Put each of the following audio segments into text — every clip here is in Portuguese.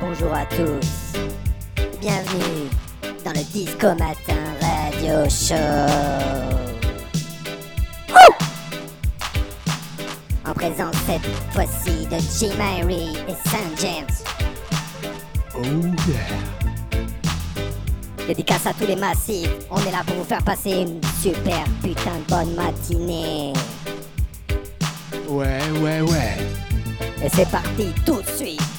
Bonjour à tous. Bienvenue dans le Disco Matin Radio Show. En présence cette fois-ci de Jim Mary et Saint James. Oh yeah. Dédicace à tous les massifs. On est là pour vous faire passer une super putain de bonne matinée. Ouais, ouais, ouais. Et c'est parti tout de suite.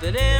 that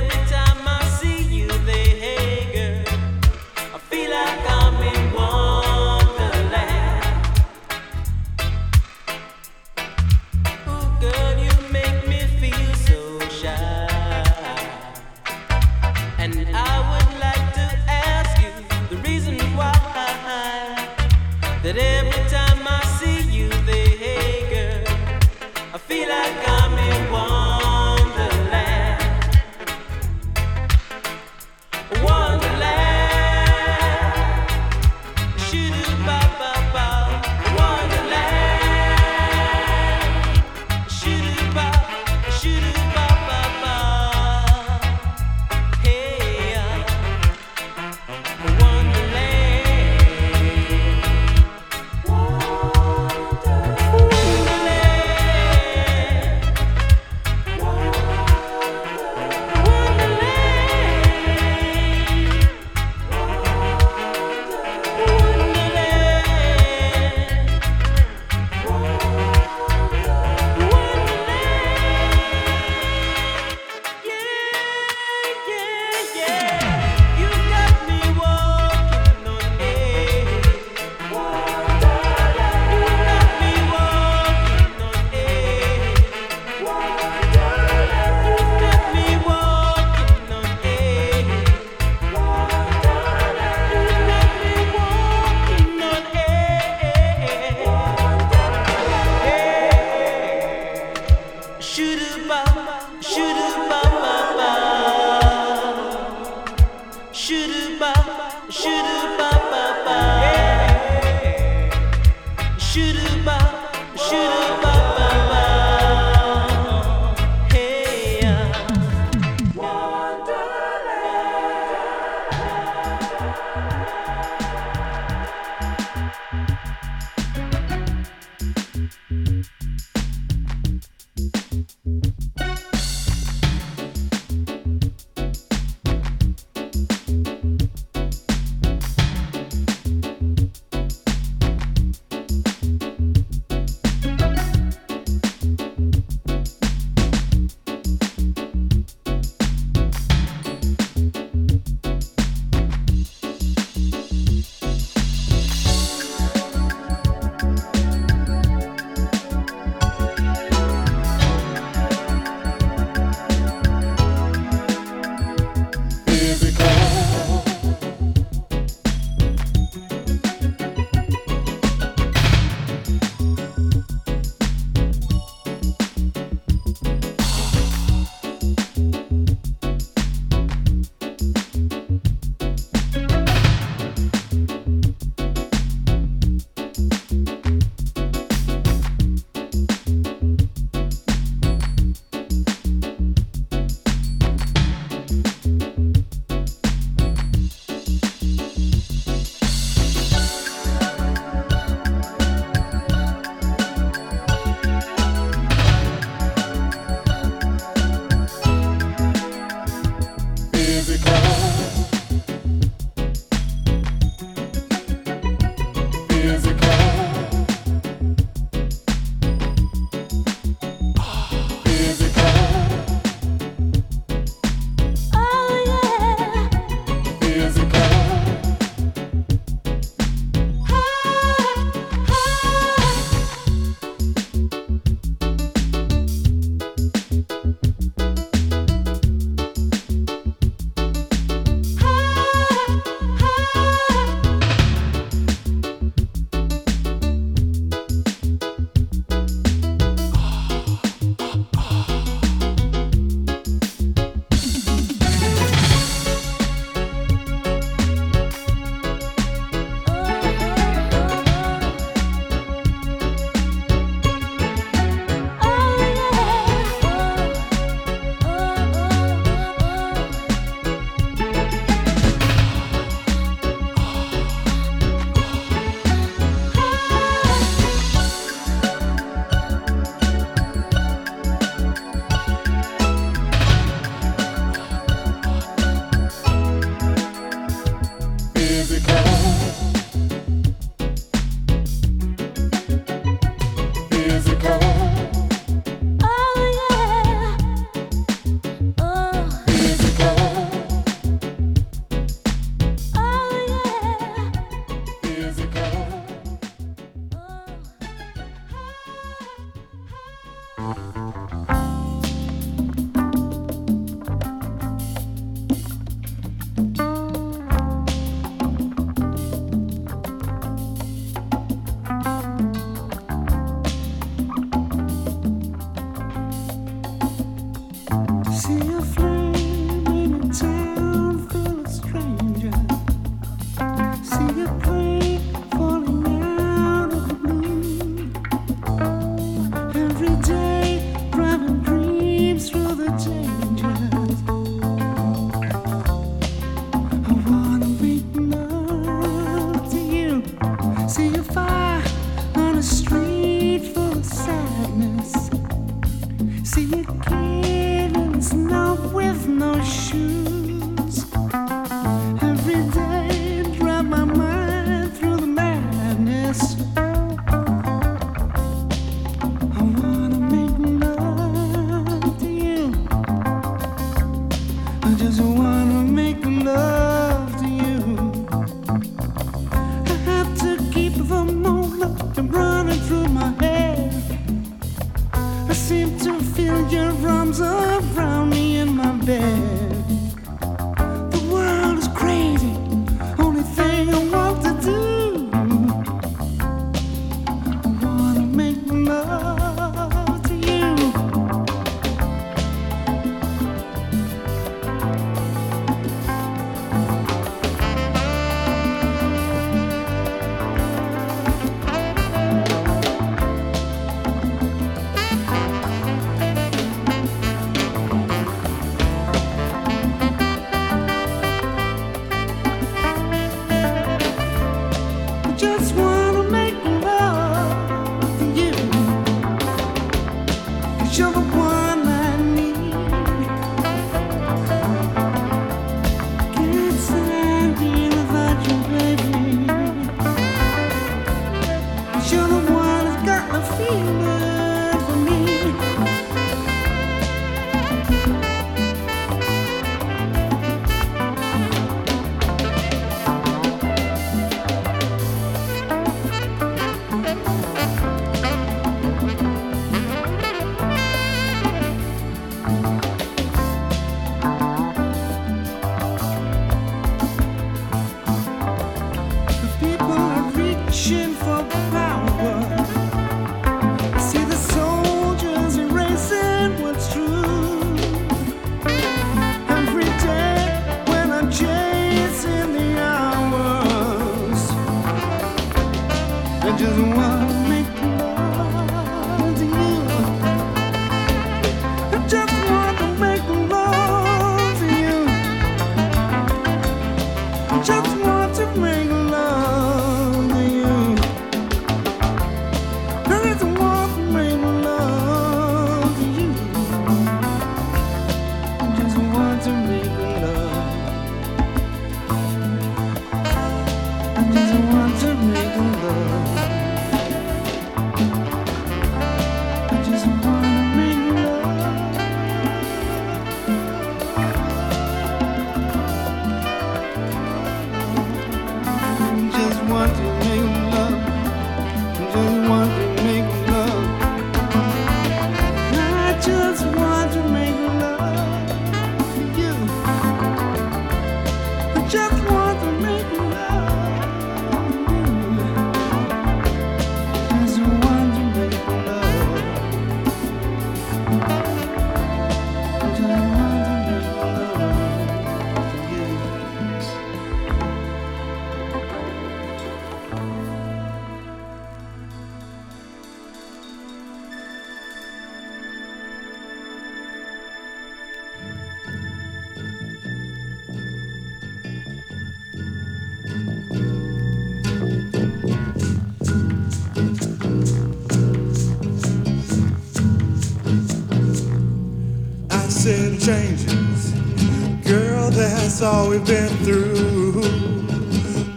that's all we've been through.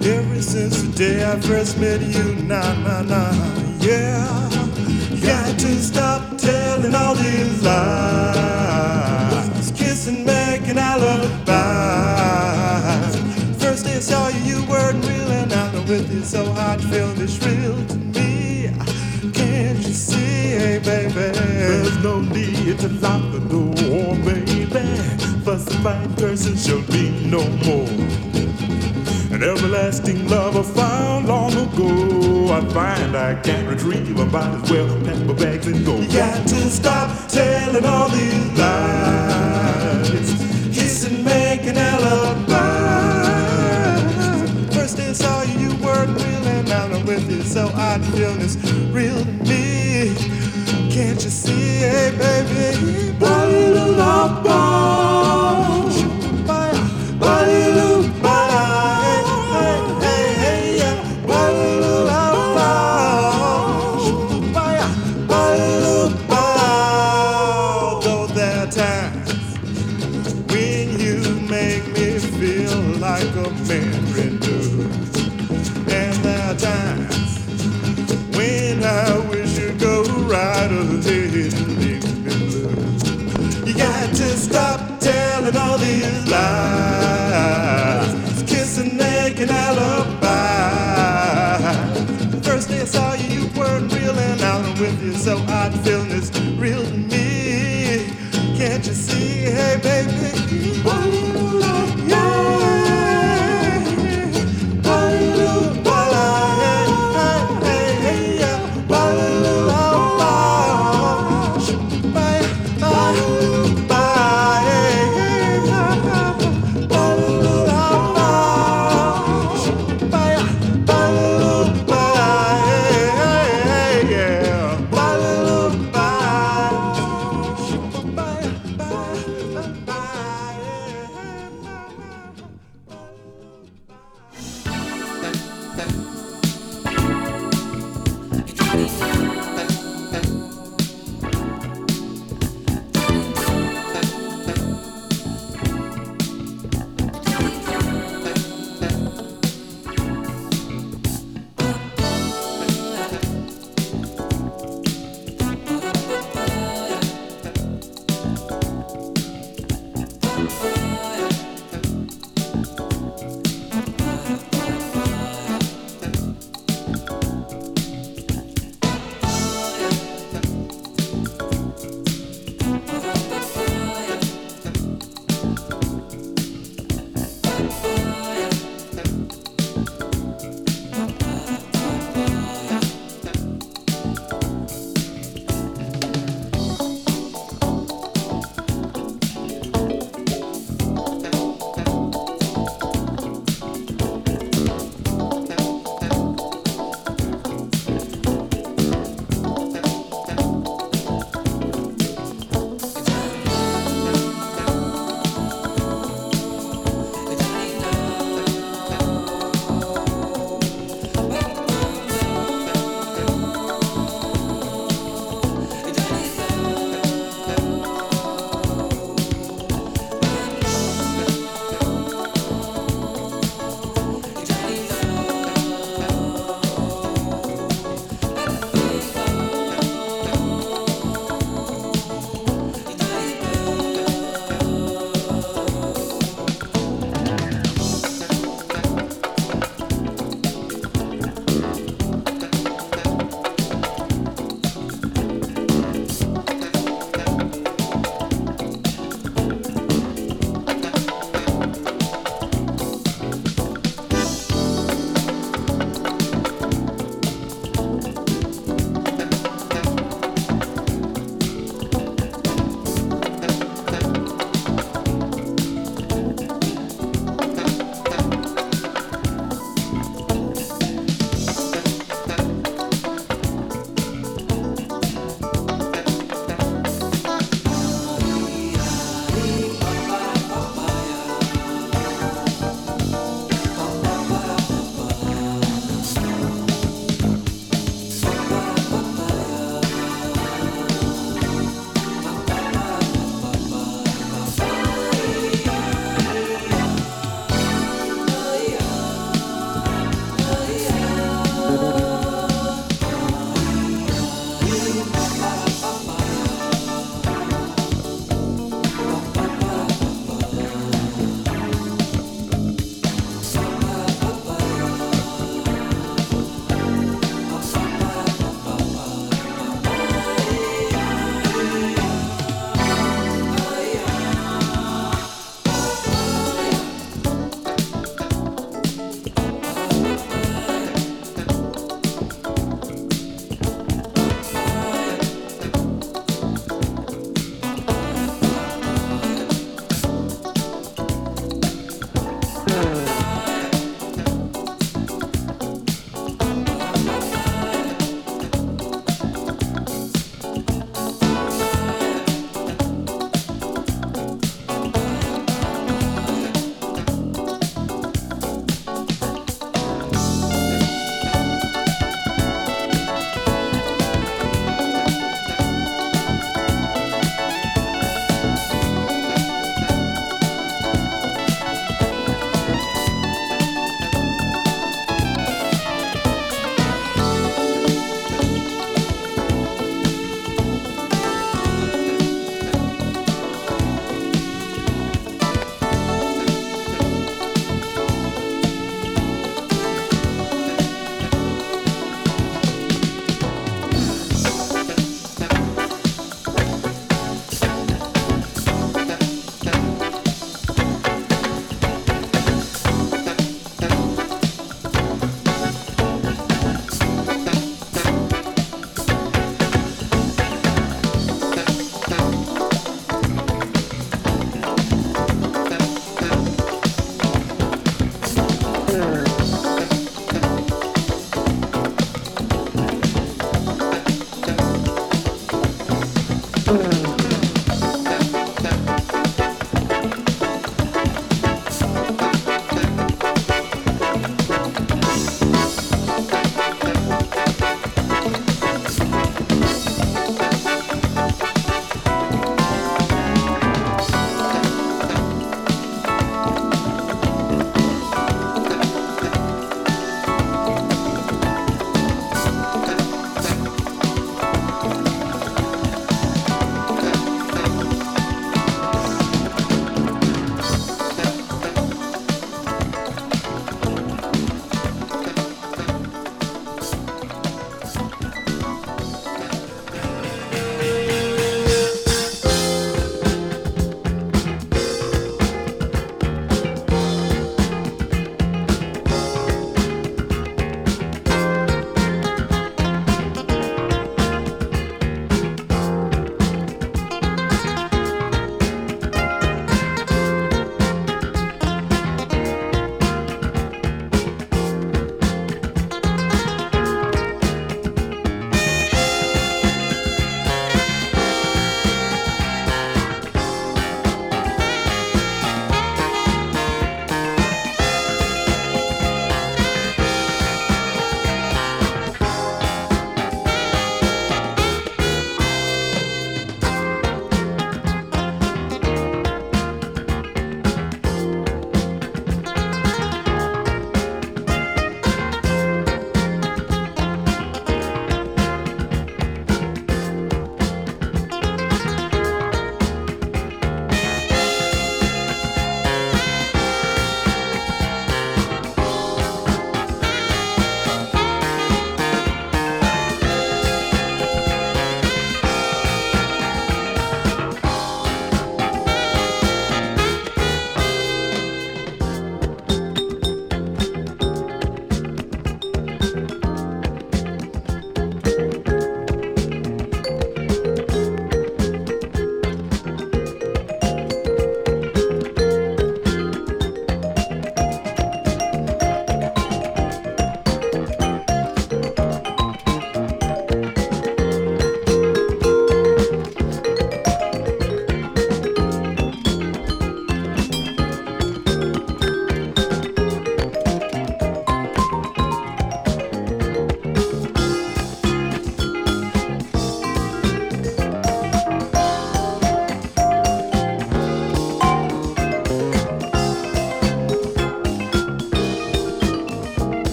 Ever since the day I first met you, nah, nah, nah, yeah. Got to stop telling all these lies, kissing, making alibis. First day I saw you, you weren't real, and I know with you, so hard, feel this real to me. Can't you see, hey, baby? There's no need to baby falsified person shall be no more. An everlasting love I found long ago. I find I can't retrieve. I might as well pack my bags and go. You got to stop telling all these lies. Kissing, making alibis. First I saw you, you weren't real, and I'm with you, so I feel hey, baby.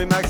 Louis Max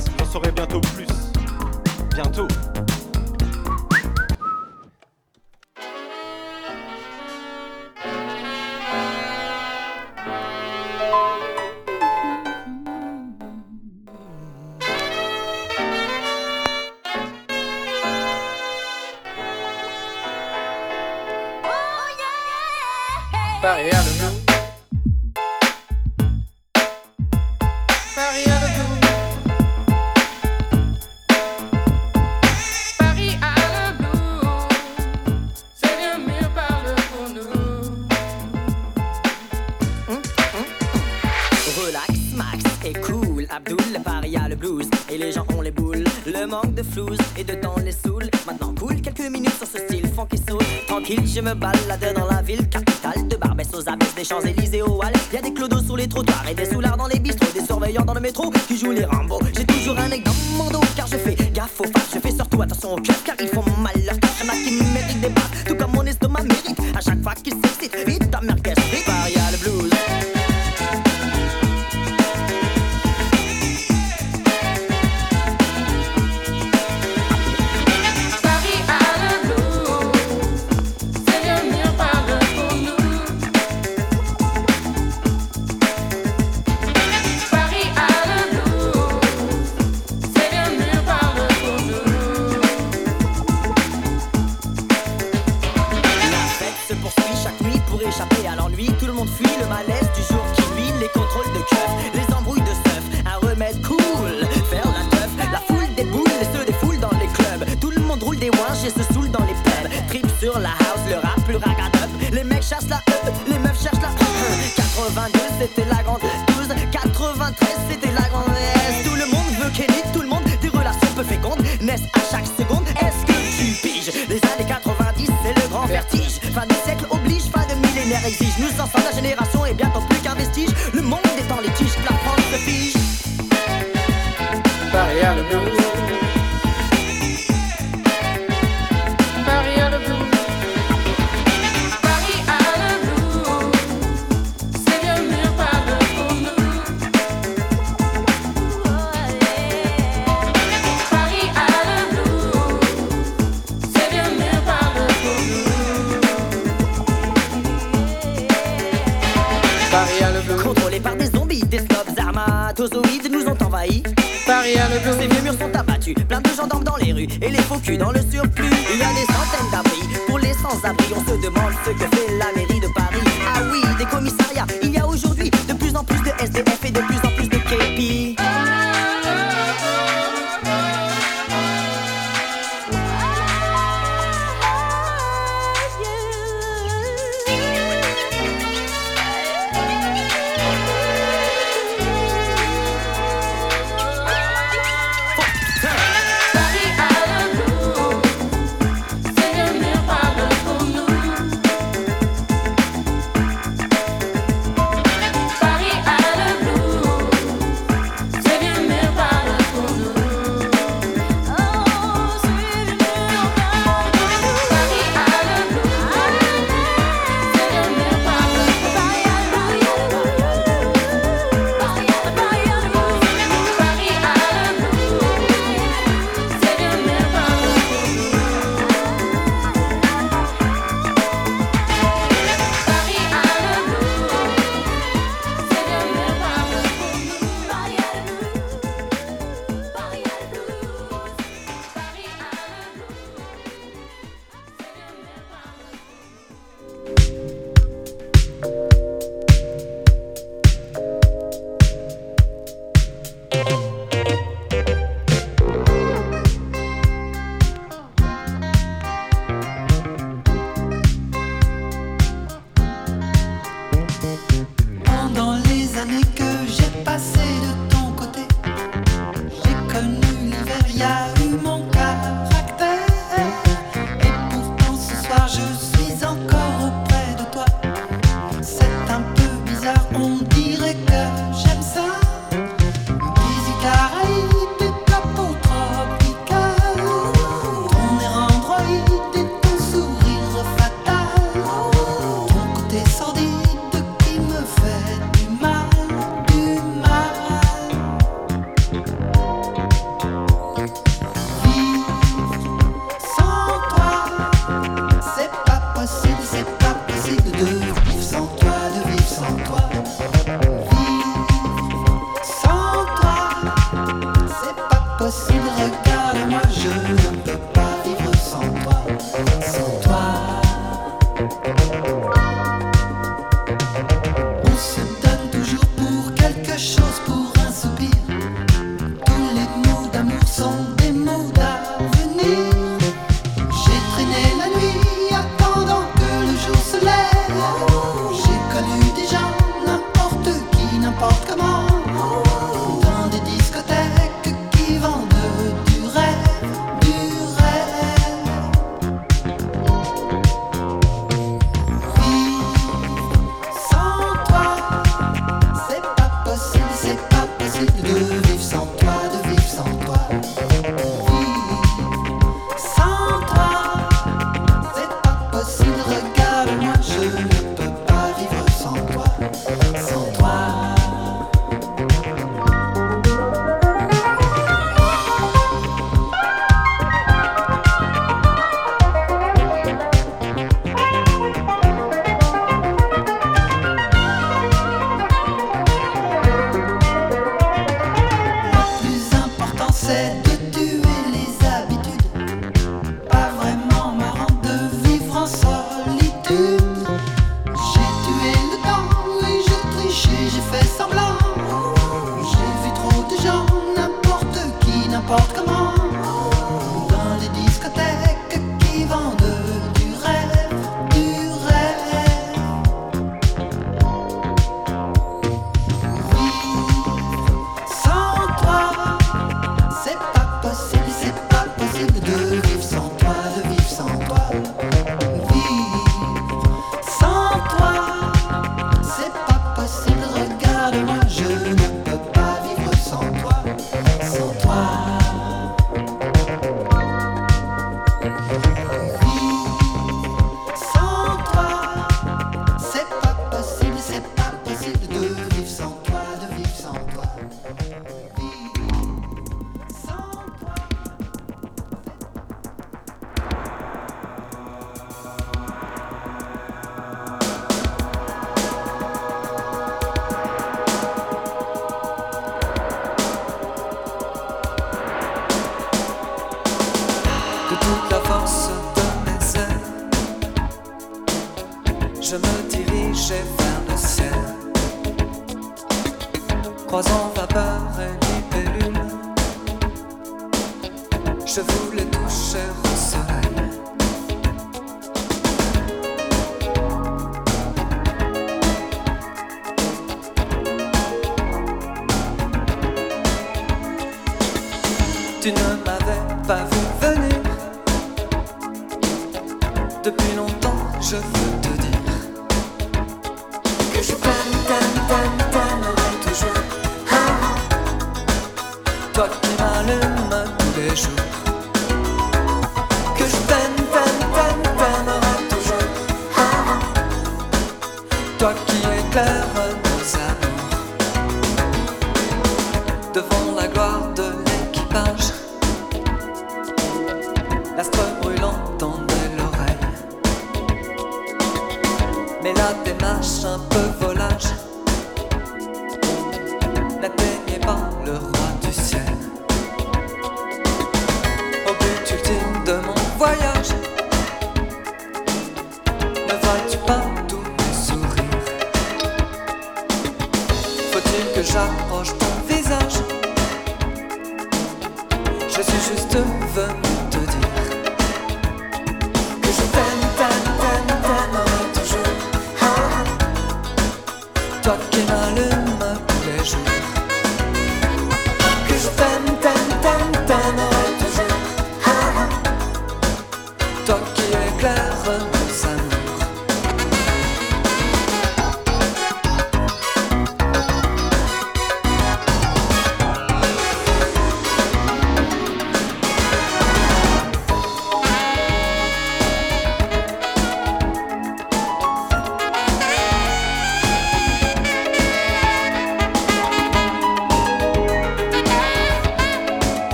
je me balade dans la ville capitale De Barbès aux abysses, des Champs-Élysées aux Halles. Y'a des clodos sous les trottoirs et des soulards dans les bistrots Des surveillants dans le métro qui jouent les Rambo. But.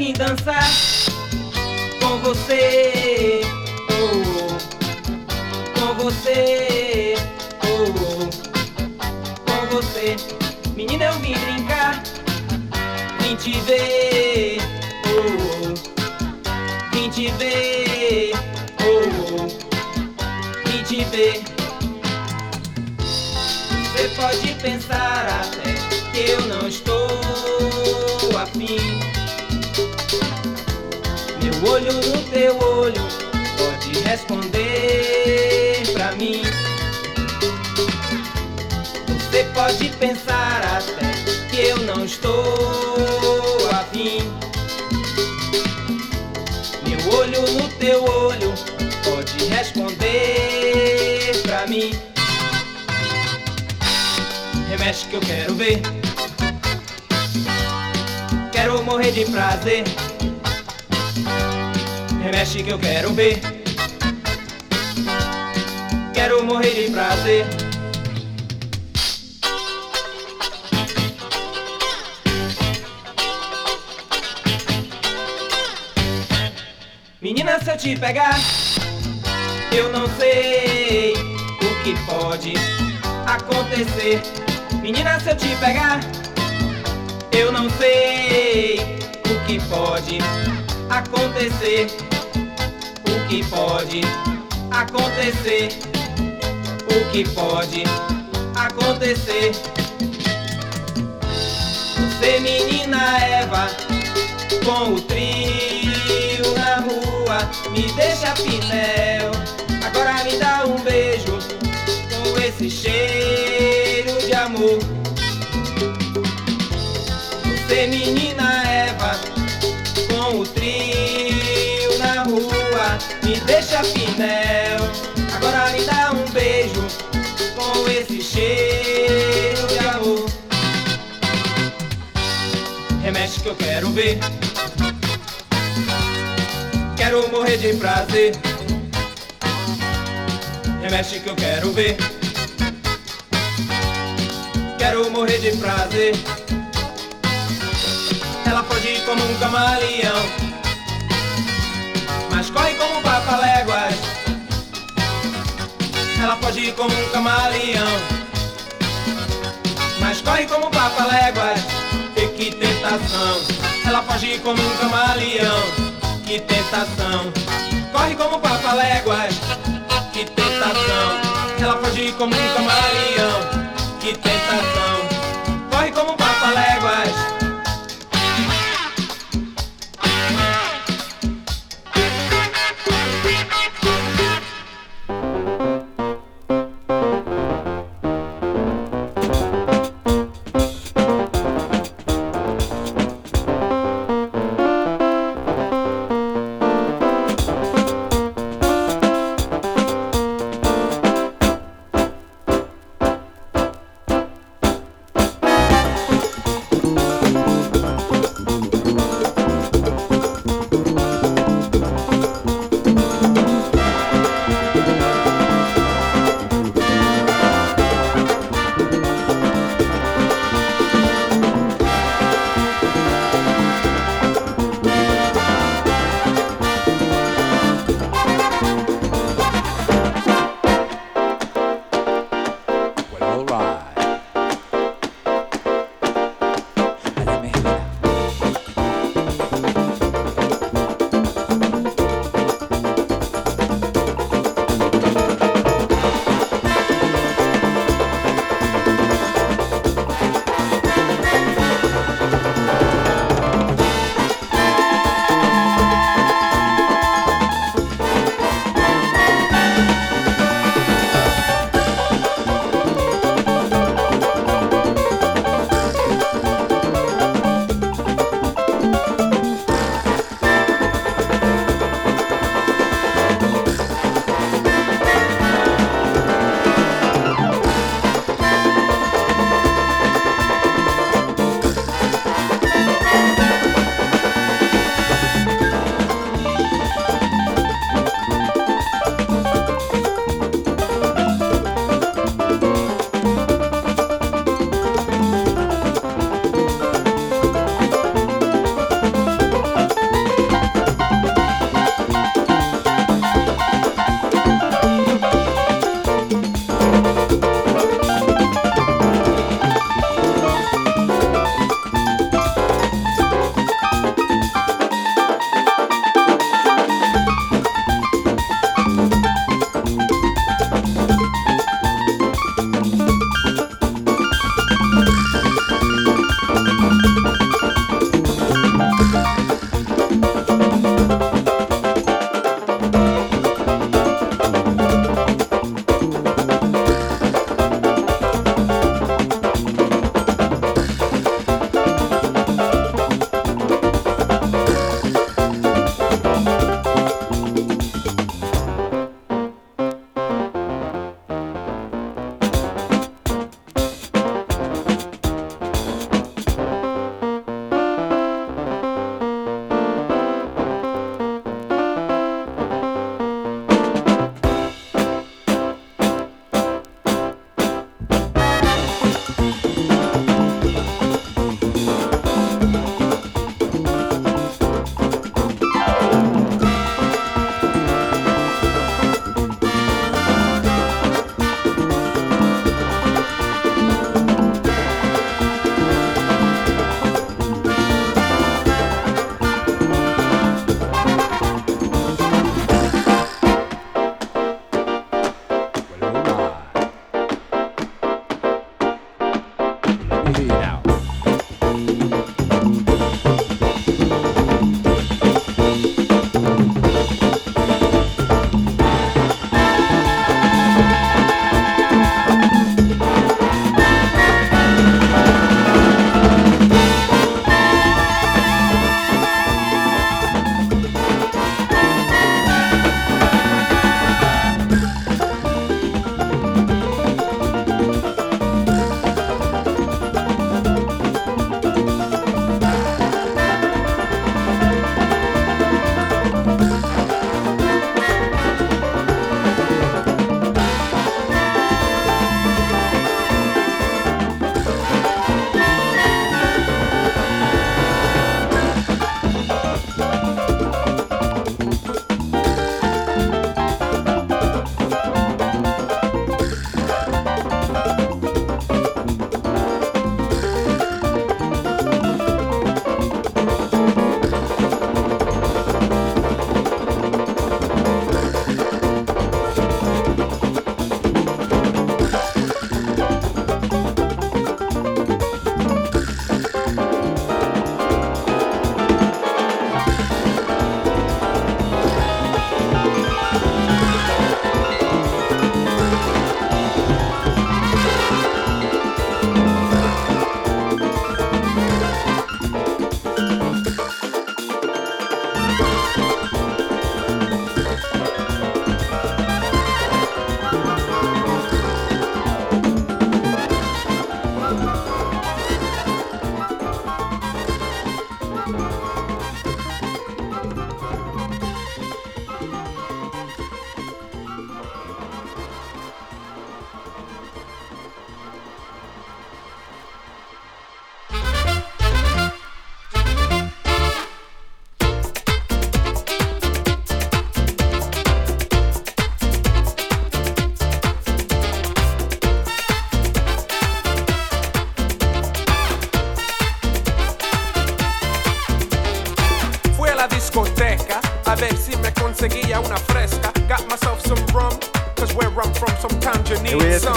vim dançar. que eu quero ver. Quero morrer de prazer. Menina, se eu te pegar, eu não sei o que pode acontecer. Menina, se eu te pegar, eu não sei o que pode acontecer que pode acontecer, o que pode acontecer. Você, menina Eva, com o trio na rua, me deixa pinéu. Agora me dá um beijo com esse cheiro. Agora me dá um beijo com esse cheiro de amor. Remexe que eu quero ver. Quero morrer de prazer. Remexe que eu quero ver. Quero morrer de prazer. Ela pode ir como um camaleão, Ela pode ir como um camaleão, mas corre como papaléguas. E que tentação! Ela pode ir como um camaleão, que tentação! Corre como papaléguas, que tentação! Ela pode ir como um camaleão, que tentação! Corre como papaléguas.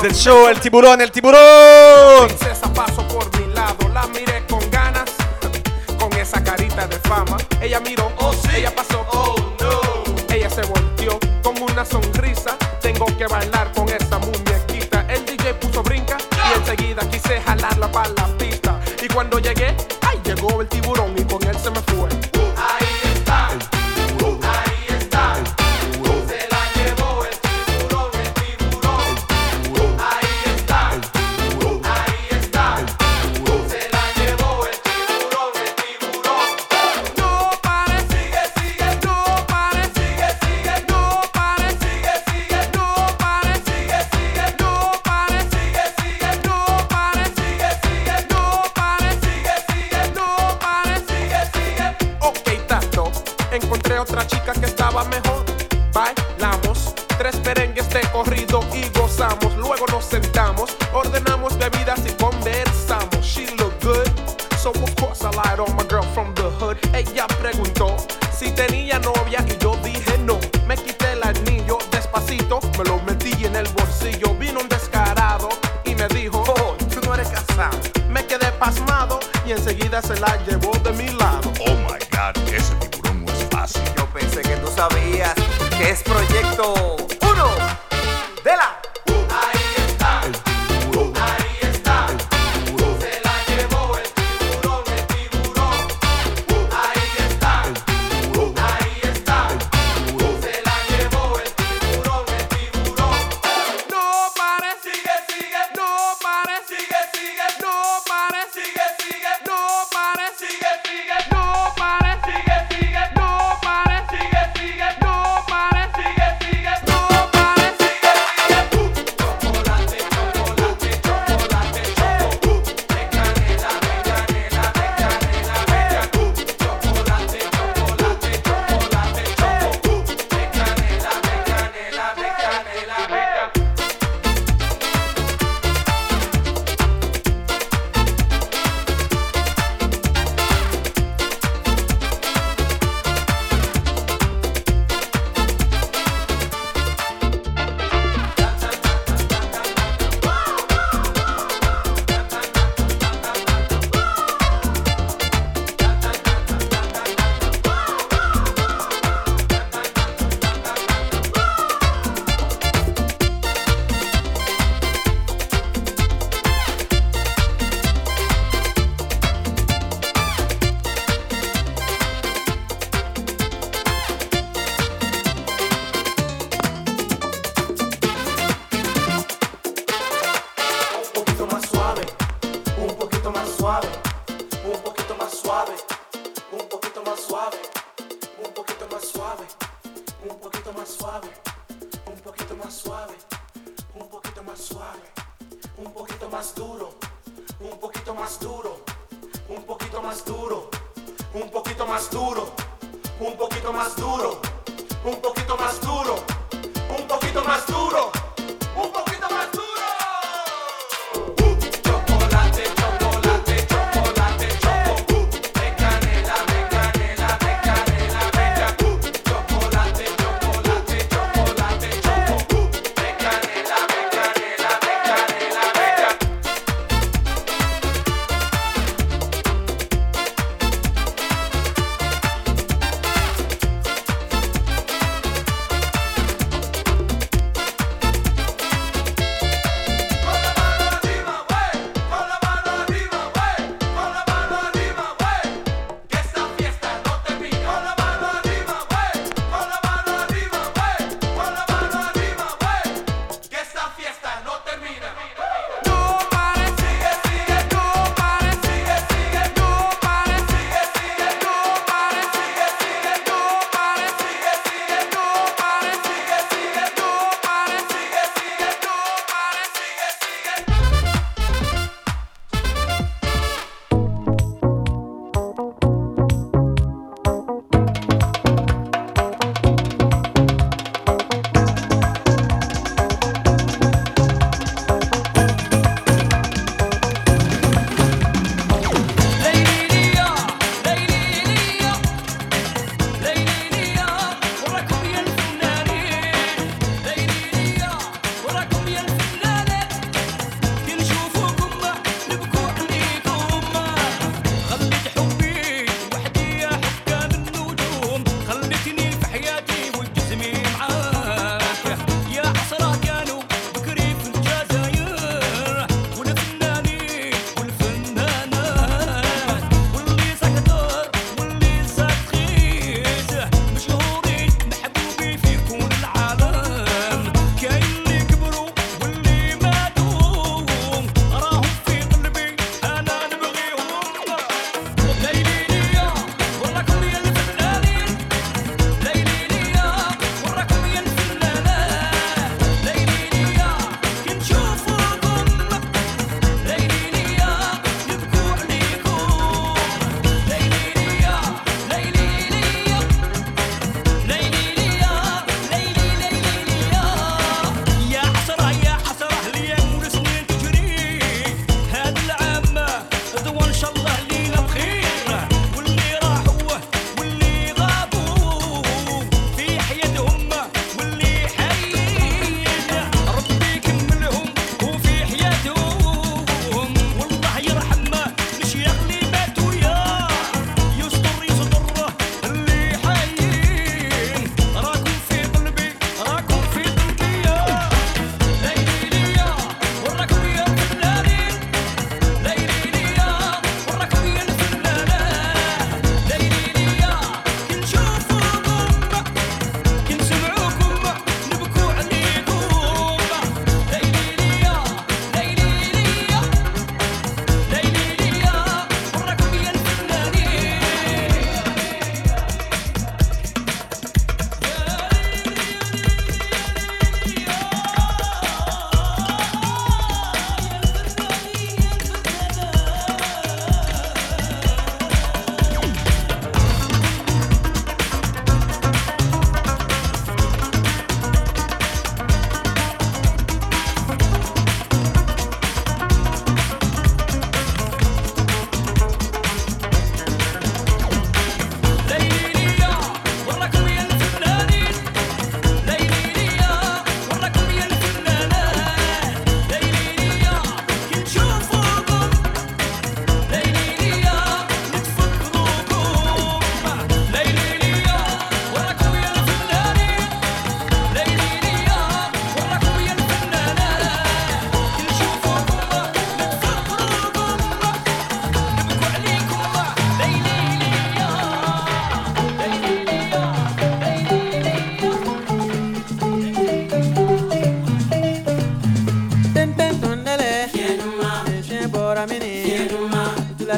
del show, il tiburone, il tiburone! me lo metí en el bolsillo. Vino un descarado y me dijo, oh, tú no eres casado. Me quedé pasmado y enseguida se la llevó de mi lado. Oh my God, ese tiburón no es fácil. Yo pensé que tú sabías que es proyecto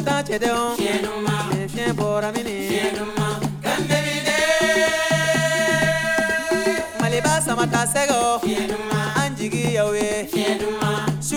ta cedeon min fiɲɛ bɔra mini maliba sama ta sɛgɛ ye su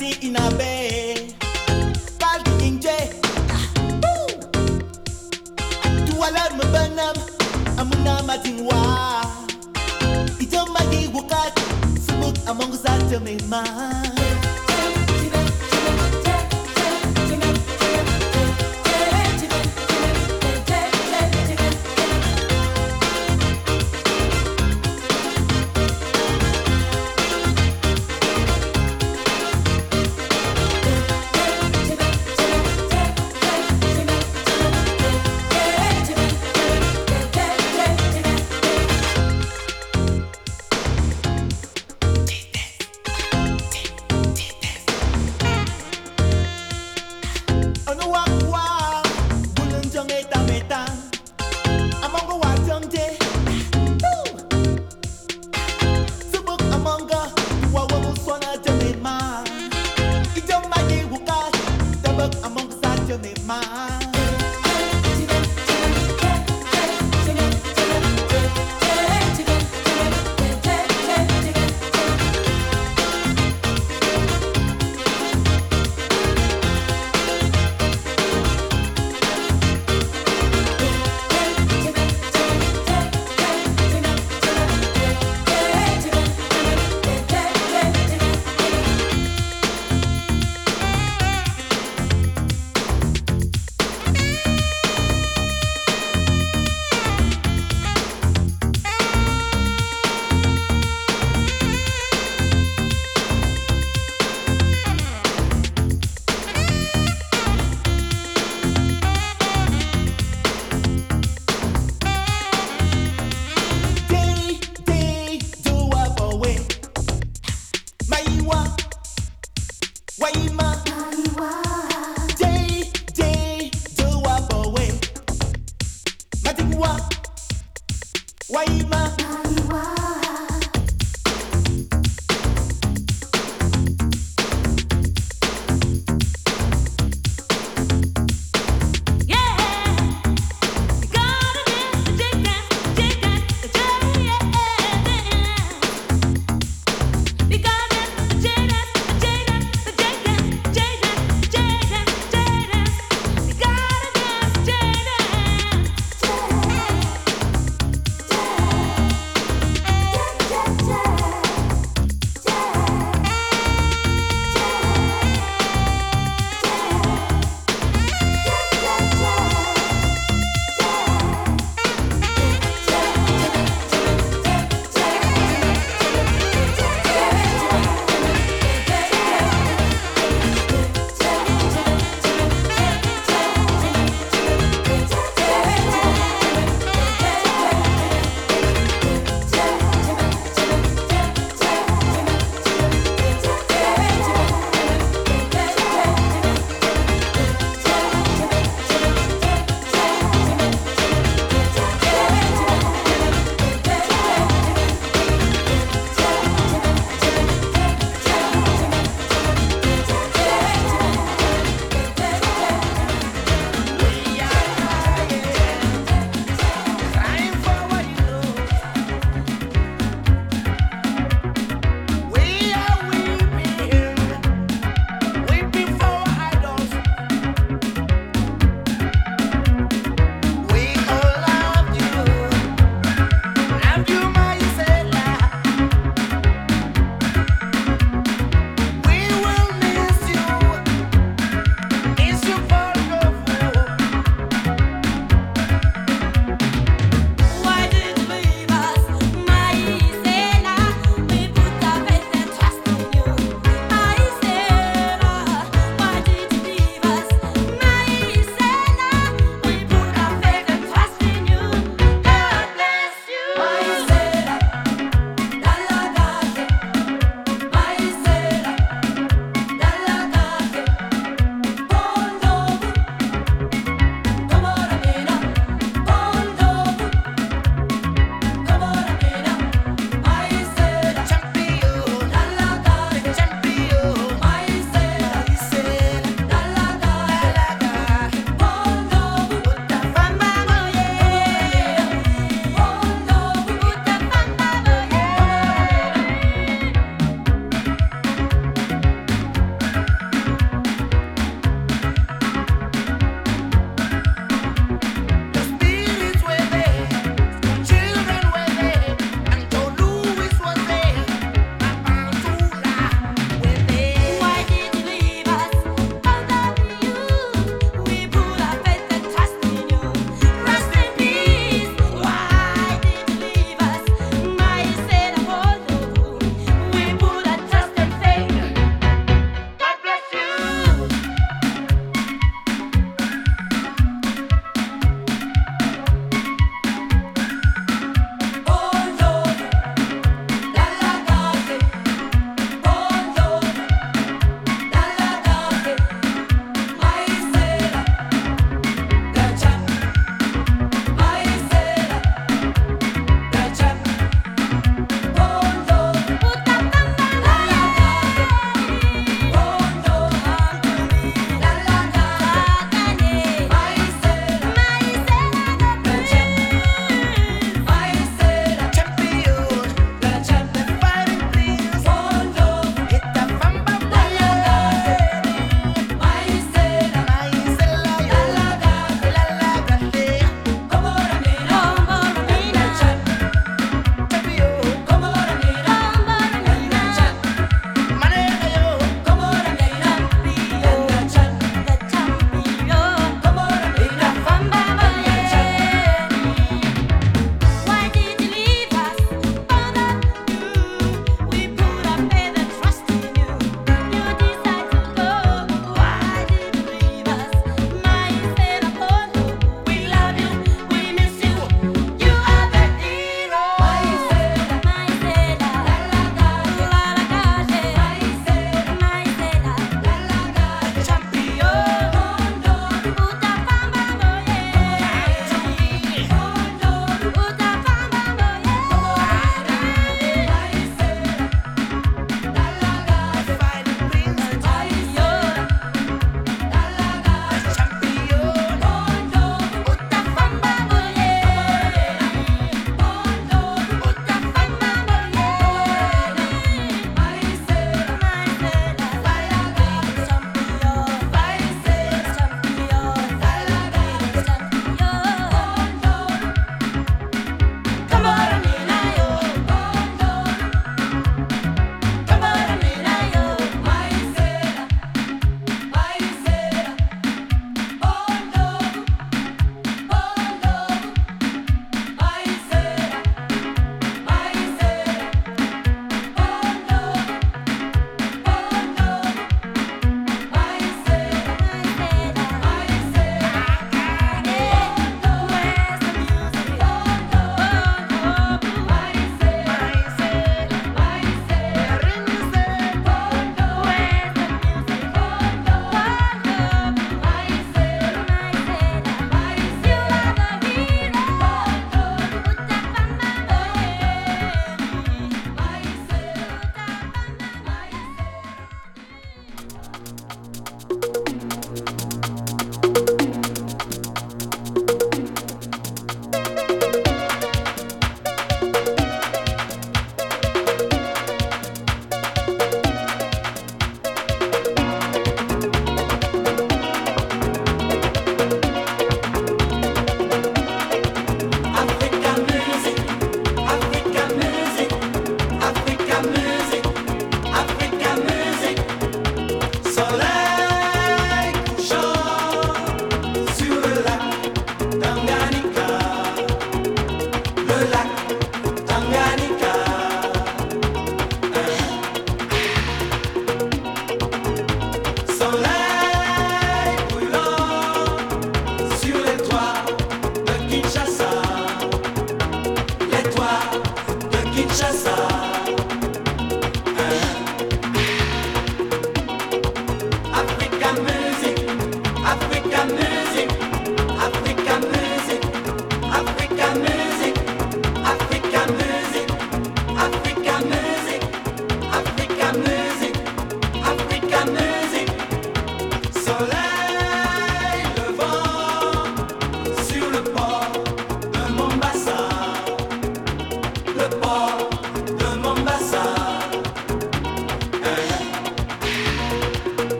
see in a bay. Call the inje. Tu alar me banam. Amuna matinwa. Ito magi wukat. Sumuk among zatame man.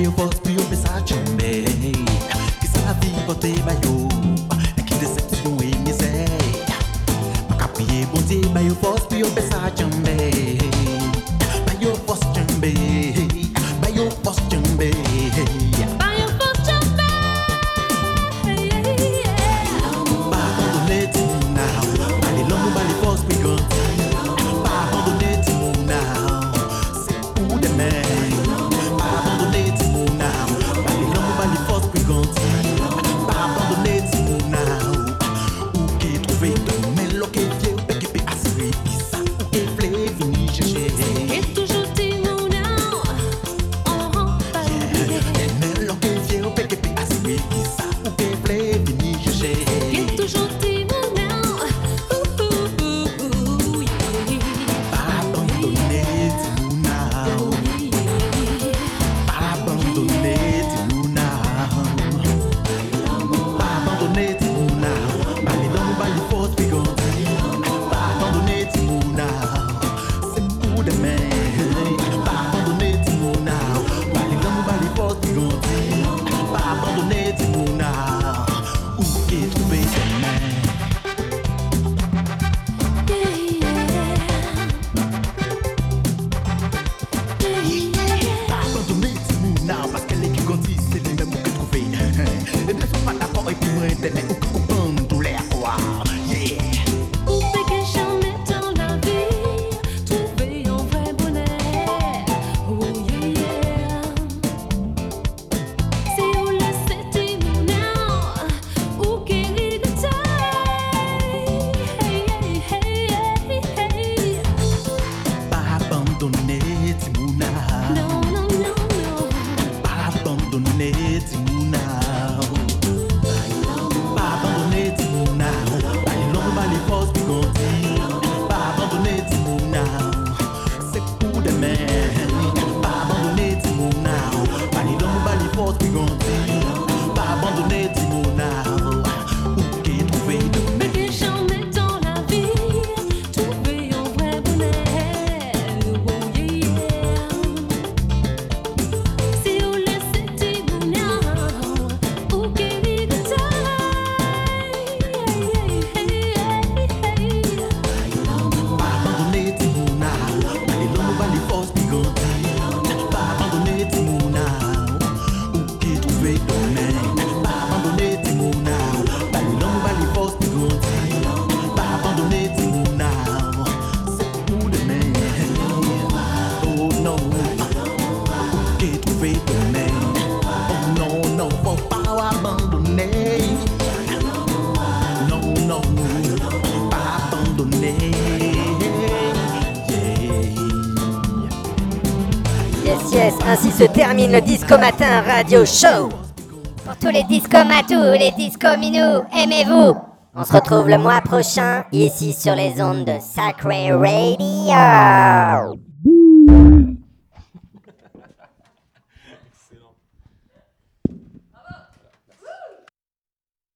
you for termine le Disco Matin Radio Show. Pour tous les disco discomatous, les disco discominous, aimez-vous? On se retrouve le mois prochain, ici sur les ondes de Sacré Radio.